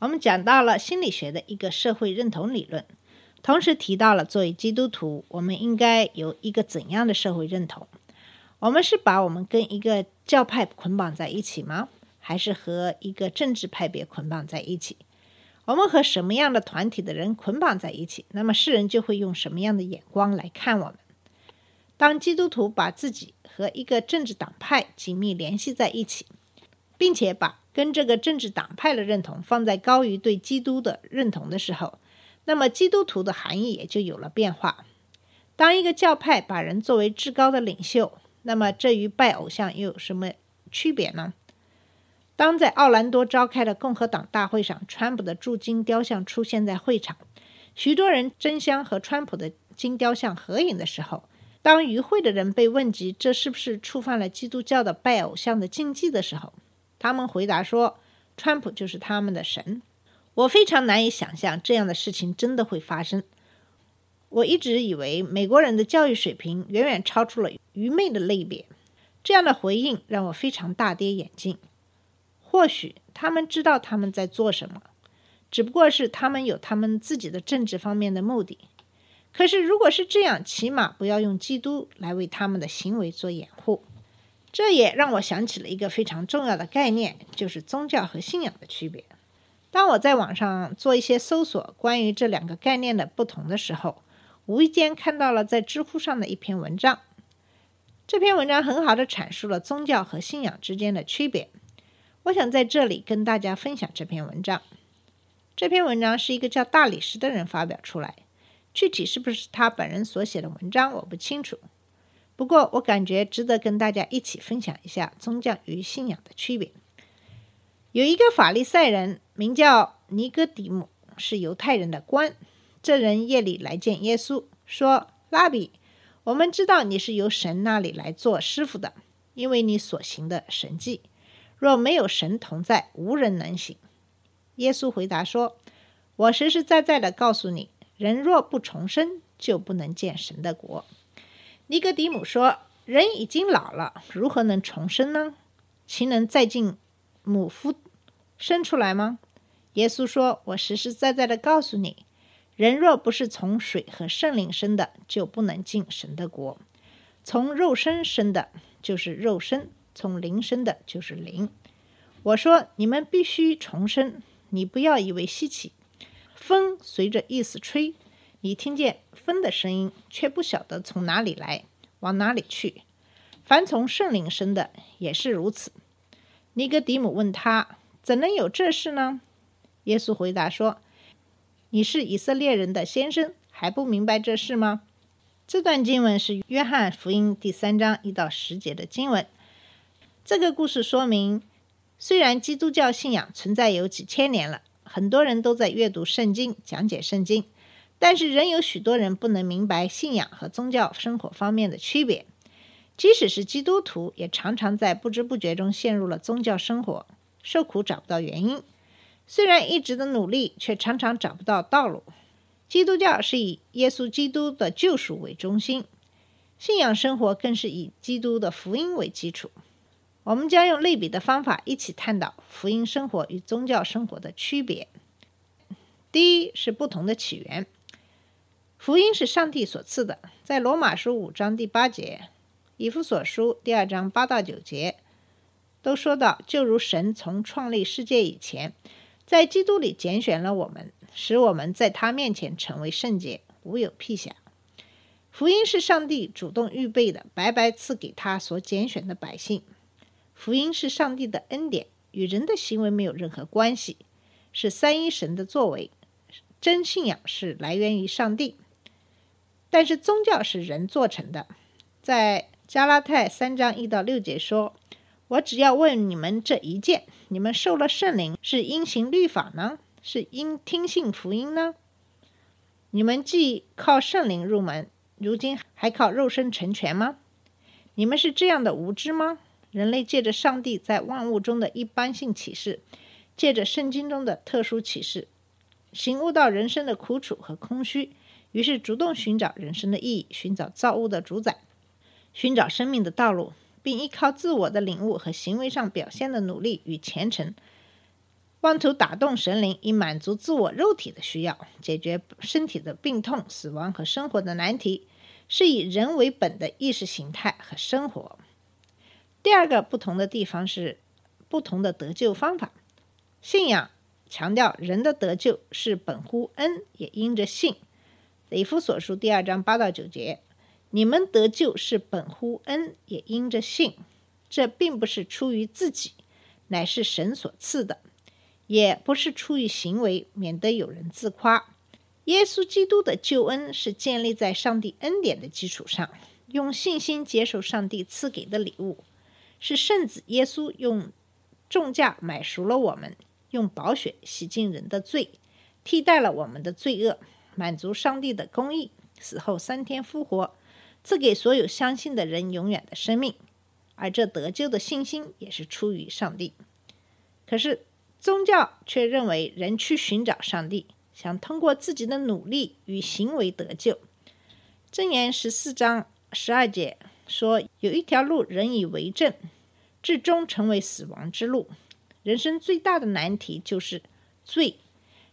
我们讲到了心理学的一个社会认同理论，同时提到了作为基督徒，我们应该有一个怎样的社会认同？我们是把我们跟一个教派捆绑在一起吗？还是和一个政治派别捆绑在一起？我们和什么样的团体的人捆绑在一起，那么世人就会用什么样的眼光来看我们？当基督徒把自己和一个政治党派紧密联系在一起，并且把跟这个政治党派的认同放在高于对基督的认同的时候，那么基督徒的含义也就有了变化。当一个教派把人作为至高的领袖，那么这与拜偶像又有什么区别呢？当在奥兰多召开的共和党大会上，川普的铸金雕像出现在会场，许多人争相和川普的金雕像合影的时候，当与会的人被问及这是不是触犯了基督教的拜偶像的禁忌的时候，他们回答说：“川普就是他们的神。”我非常难以想象这样的事情真的会发生。我一直以为美国人的教育水平远远超出了愚昧的类别。这样的回应让我非常大跌眼镜。或许他们知道他们在做什么，只不过是他们有他们自己的政治方面的目的。可是，如果是这样，起码不要用基督来为他们的行为做掩护。这也让我想起了一个非常重要的概念，就是宗教和信仰的区别。当我在网上做一些搜索关于这两个概念的不同的时候，无意间看到了在知乎上的一篇文章。这篇文章很好的阐述了宗教和信仰之间的区别。我想在这里跟大家分享这篇文章。这篇文章是一个叫大理石的人发表出来。具体是不是他本人所写的文章，我不清楚。不过，我感觉值得跟大家一起分享一下宗教与信仰的区别。有一个法利赛人名叫尼哥底姆，是犹太人的官。这人夜里来见耶稣，说：“拉比，我们知道你是由神那里来做师傅的，因为你所行的神迹，若没有神同在，无人能行。”耶稣回答说：“我实实在在的告诉你。”人若不重生，就不能见神的国。尼格底姆说：“人已经老了，如何能重生呢？岂能再进母腹生出来吗？”耶稣说：“我实实在在的告诉你，人若不是从水和圣灵生的，就不能进神的国。从肉身生的，就是肉身；从灵生的，就是灵。我说你们必须重生，你不要以为稀奇。”风随着意思吹，你听见风的声音，却不晓得从哪里来，往哪里去。凡从圣灵生的也是如此。尼哥底姆问他：“怎能有这事呢？”耶稣回答说：“你是以色列人的先生，还不明白这事吗？”这段经文是约翰福音第三章一到十节的经文。这个故事说明，虽然基督教信仰存在有几千年了。很多人都在阅读圣经、讲解圣经，但是仍有许多人不能明白信仰和宗教生活方面的区别。即使是基督徒，也常常在不知不觉中陷入了宗教生活，受苦找不到原因。虽然一直的努力，却常常找不到道路。基督教是以耶稣基督的救赎为中心，信仰生活更是以基督的福音为基础。我们将用类比的方法一起探讨福音生活与宗教生活的区别。第一是不同的起源。福音是上帝所赐的，在罗马书五章第八节、以弗所书第二章八到九节都说到，就如神从创立世界以前，在基督里拣选了我们，使我们在他面前成为圣洁，无有辟瑕。福音是上帝主动预备的，白白赐给他所拣选的百姓。福音是上帝的恩典，与人的行为没有任何关系，是三一神的作为。真信仰是来源于上帝，但是宗教是人做成的。在加拉太三章一到六节说：“我只要问你们这一件：你们受了圣灵，是因行律法呢，是因听信福音呢？你们既靠圣灵入门，如今还靠肉身成全吗？你们是这样的无知吗？人类借着上帝在万物中的一般性启示，借着圣经中的特殊启示，醒悟到人生的苦楚和空虚，于是主动寻找人生的意义，寻找造物的主宰，寻找生命的道路，并依靠自我的领悟和行为上表现的努力与虔诚，妄图打动神灵，以满足自我肉体的需要，解决身体的病痛、死亡和生活的难题，是以人为本的意识形态和生活。第二个不同的地方是不同的得救方法。信仰强调人的得救是本乎恩，也因着信。以弗所书第二章八到九节，你们得救是本乎恩，也因着信。这并不是出于自己，乃是神所赐的；也不是出于行为，免得有人自夸。耶稣基督的救恩是建立在上帝恩典的基础上，用信心接受上帝赐给的礼物。是圣子耶稣用重价买赎了我们，用宝血洗净人的罪，替代了我们的罪恶，满足上帝的公义，死后三天复活，赐给所有相信的人永远的生命。而这得救的信心也是出于上帝。可是宗教却认为人去寻找上帝，想通过自己的努力与行为得救。箴言十四章十二节。说有一条路人以为正，至终成为死亡之路。人生最大的难题就是罪，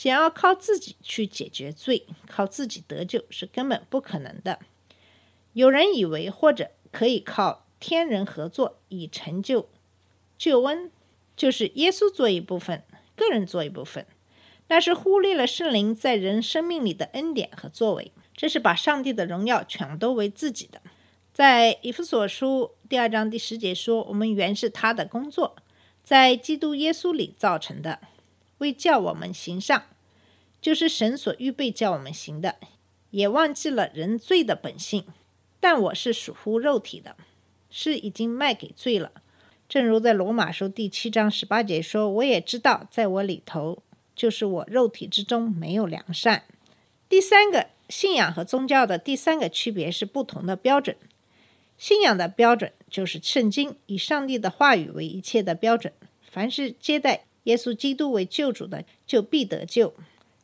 想要靠自己去解决罪，靠自己得救是根本不可能的。有人以为或者可以靠天人合作以成就救恩，就是耶稣做一部分，个人做一部分，但是忽略了圣灵在人生命里的恩典和作为，这是把上帝的荣耀全都为自己的。在以弗所书第二章第十节说：“我们原是他的工作，在基督耶稣里造成的，为叫我们行上，就是神所预备叫我们行的。也忘记了人罪的本性，但我是属乎肉体的，是已经卖给罪了。正如在罗马书第七章十八节说：我也知道，在我里头，就是我肉体之中没有良善。第三个信仰和宗教的第三个区别是不同的标准。”信仰的标准就是圣经，以上帝的话语为一切的标准。凡是接待耶稣基督为救主的，就必得救。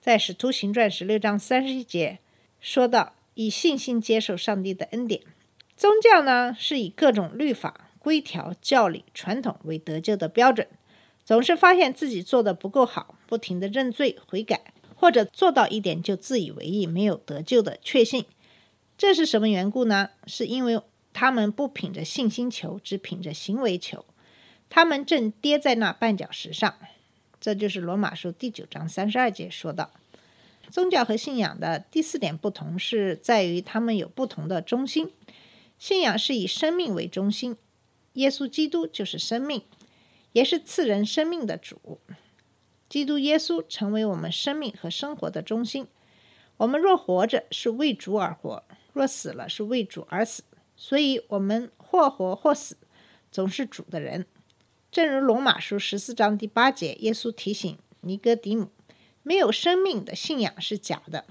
在使徒行传十六章三十一节说到，以信心接受上帝的恩典。宗教呢，是以各种律法、规条、教理、传统为得救的标准。总是发现自己做的不够好，不停的认罪悔改，或者做到一点就自以为意，没有得救的确信。这是什么缘故呢？是因为。他们不凭着信心求，只凭着行为求。他们正跌在那绊脚石上。这就是罗马书第九章三十二节说的：宗教和信仰的第四点不同是在于他们有不同的中心。信仰是以生命为中心，耶稣基督就是生命，也是赐人生命的主。基督耶稣成为我们生命和生活的中心。我们若活着，是为主而活；若死了，是为主而死。所以，我们或活或死，总是主的人。正如罗马书十四章第八节，耶稣提醒尼哥底母：没有生命的信仰是假的。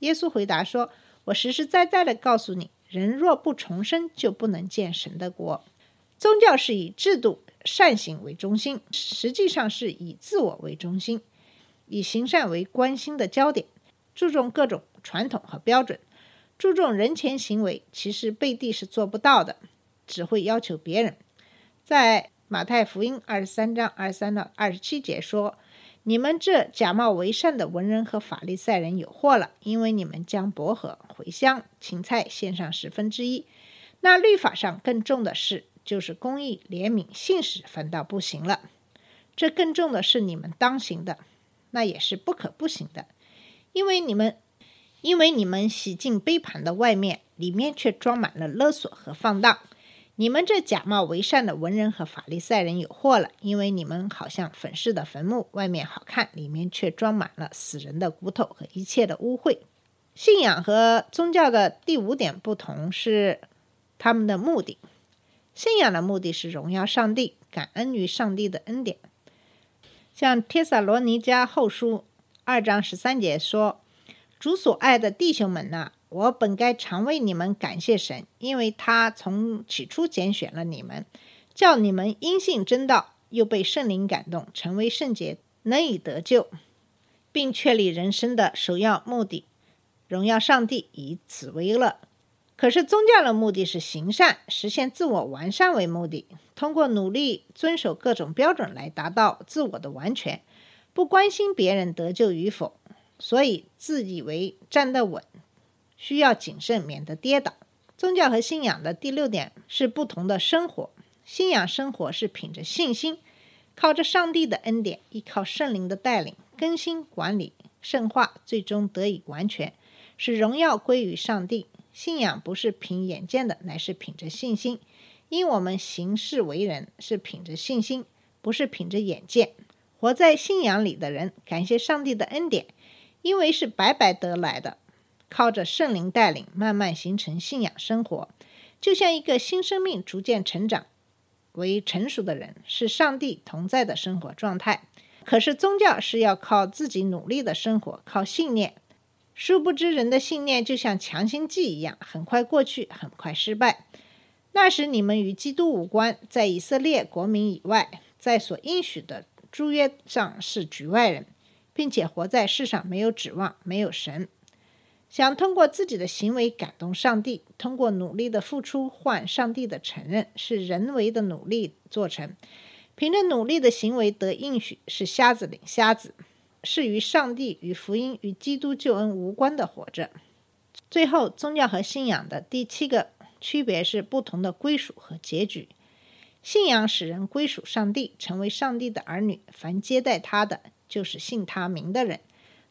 耶稣回答说：“我实实在在的告诉你，人若不重生，就不能见神的国。”宗教是以制度、善行为中心，实际上是以自我为中心，以行善为关心的焦点，注重各种传统和标准。注重人前行为，其实背地是做不到的，只会要求别人。在马太福音二十三章二十三到二十七节说：“你们这假冒为善的文人和法利赛人有祸了，因为你们将薄荷、茴香、芹菜献上十分之一，那律法上更重的事，就是公义、怜悯、信使，反倒不行了。这更重的是你们当行的，那也是不可不行的，因为你们。”因为你们洗净杯盘的外面，里面却装满了勒索和放荡。你们这假冒为善的文人和法利赛人有祸了，因为你们好像粉饰的坟墓，外面好看，里面却装满了死人的骨头和一切的污秽。信仰和宗教的第五点不同是他们的目的。信仰的目的是荣耀上帝，感恩于上帝的恩典。像帖撒罗尼迦后书二章十三节说：“主所爱的弟兄们呐、我本该常为你们感谢神，因为他从起初拣选了你们，叫你们因信真道，又被圣灵感动，成为圣洁，能以得救，并确立人生的首要目的，荣耀上帝，以此为乐。”可是宗教的目的是行善，实现自我完善为目的，通过努力遵守各种标准来达到自我的完全，不关心别人得救与否，所以自以为站得稳，需要谨慎，免得跌倒。宗教和信仰的第六点是不同的生活，信仰生活是凭着信心，靠着上帝的恩典，依靠圣灵的带领，更新管理圣化，最终得以完全，使荣耀归于上帝。信仰不是凭眼见的，乃是凭着信心。因我们行事为人是凭着信心，不是凭着眼见。活在信仰里的人，感谢上帝的恩典，因为是白白得来的。靠着圣灵带领，慢慢形成信仰生活，就像一个新生命逐渐成长为成熟的人，是上帝同在的生活状态。可是宗教是要靠自己努力的生活，靠信念。殊不知，人的信念就像强心剂一样，很快过去，很快失败。那时你们与基督无关，在以色列国民以外，在所应许的诸约上是局外人，并且活在世上没有指望，没有神。想通过自己的行为感动上帝，通过努力的付出换上帝的承认，是人为的努力做成。凭着努力的行为得应许，是瞎子领瞎子。是与上帝、与福音、与基督救恩无关的活着。最后，宗教和信仰的第七个区别是不同的归属和结局。信仰使人归属上帝，成为上帝的儿女。凡接待他的，就是信他名的人，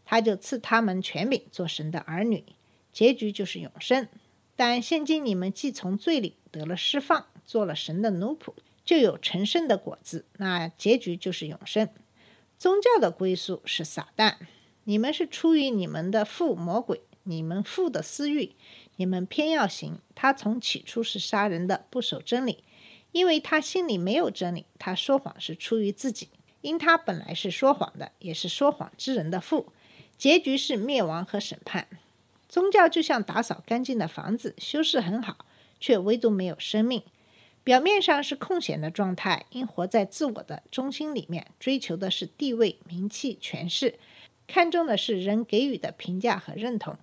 他就赐他们权柄，做神的儿女。结局就是永生。但现今你们既从罪里得了释放，做了神的奴仆，就有成圣的果子。那结局就是永生。宗教的归宿是撒旦，你们是出于你们的父魔鬼，你们父的私欲，你们偏要行。他从起初是杀人的，不守真理，因为他心里没有真理。他说谎是出于自己，因他本来是说谎的，也是说谎之人的父。结局是灭亡和审判。宗教就像打扫干净的房子，修饰很好，却唯独没有生命。表面上是空闲的状态，因活在自我的中心里面，追求的是地位、名气、权势，看重的是人给予的评价和认同，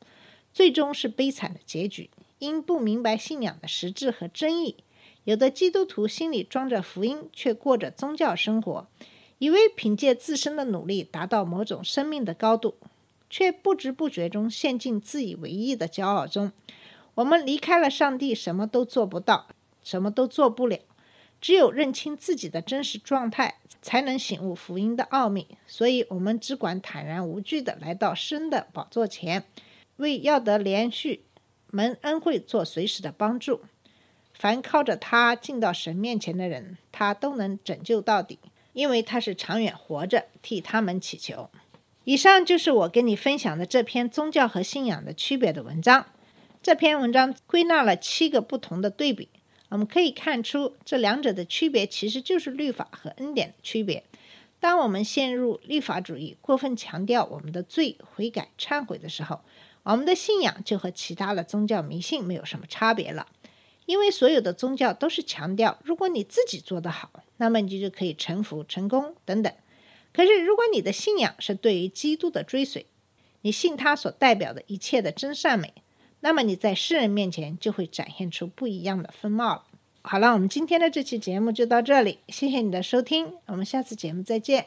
最终是悲惨的结局。因不明白信仰的实质和真意，有的基督徒心里装着福音，却过着宗教生活，以为凭借自身的努力达到某种生命的高度，却不知不觉中陷进自以为意的骄傲中。我们离开了上帝，什么都做不到。什么都做不了，只有认清自己的真实状态，才能醒悟福音的奥秘。所以，我们只管坦然无惧地来到神的宝座前，为要得连续蒙恩惠做随时的帮助。凡靠着他进到神面前的人，他都能拯救到底，因为他是长远活着替他们祈求。以上就是我跟你分享的这篇宗教和信仰的区别的文章。这篇文章归纳了七个不同的对比。我们可以看出，这两者的区别其实就是律法和恩典的区别。当我们陷入律法主义，过分强调我们的罪、悔改、忏悔的时候，我们的信仰就和其他的宗教迷信没有什么差别了。因为所有的宗教都是强调，如果你自己做得好，那么你就可以臣服、成功等等。可是，如果你的信仰是对于基督的追随，你信他所代表的一切的真善美。那么你在世人面前就会展现出不一样的风貌了。好了，我们今天的这期节目就到这里，谢谢你的收听，我们下次节目再见。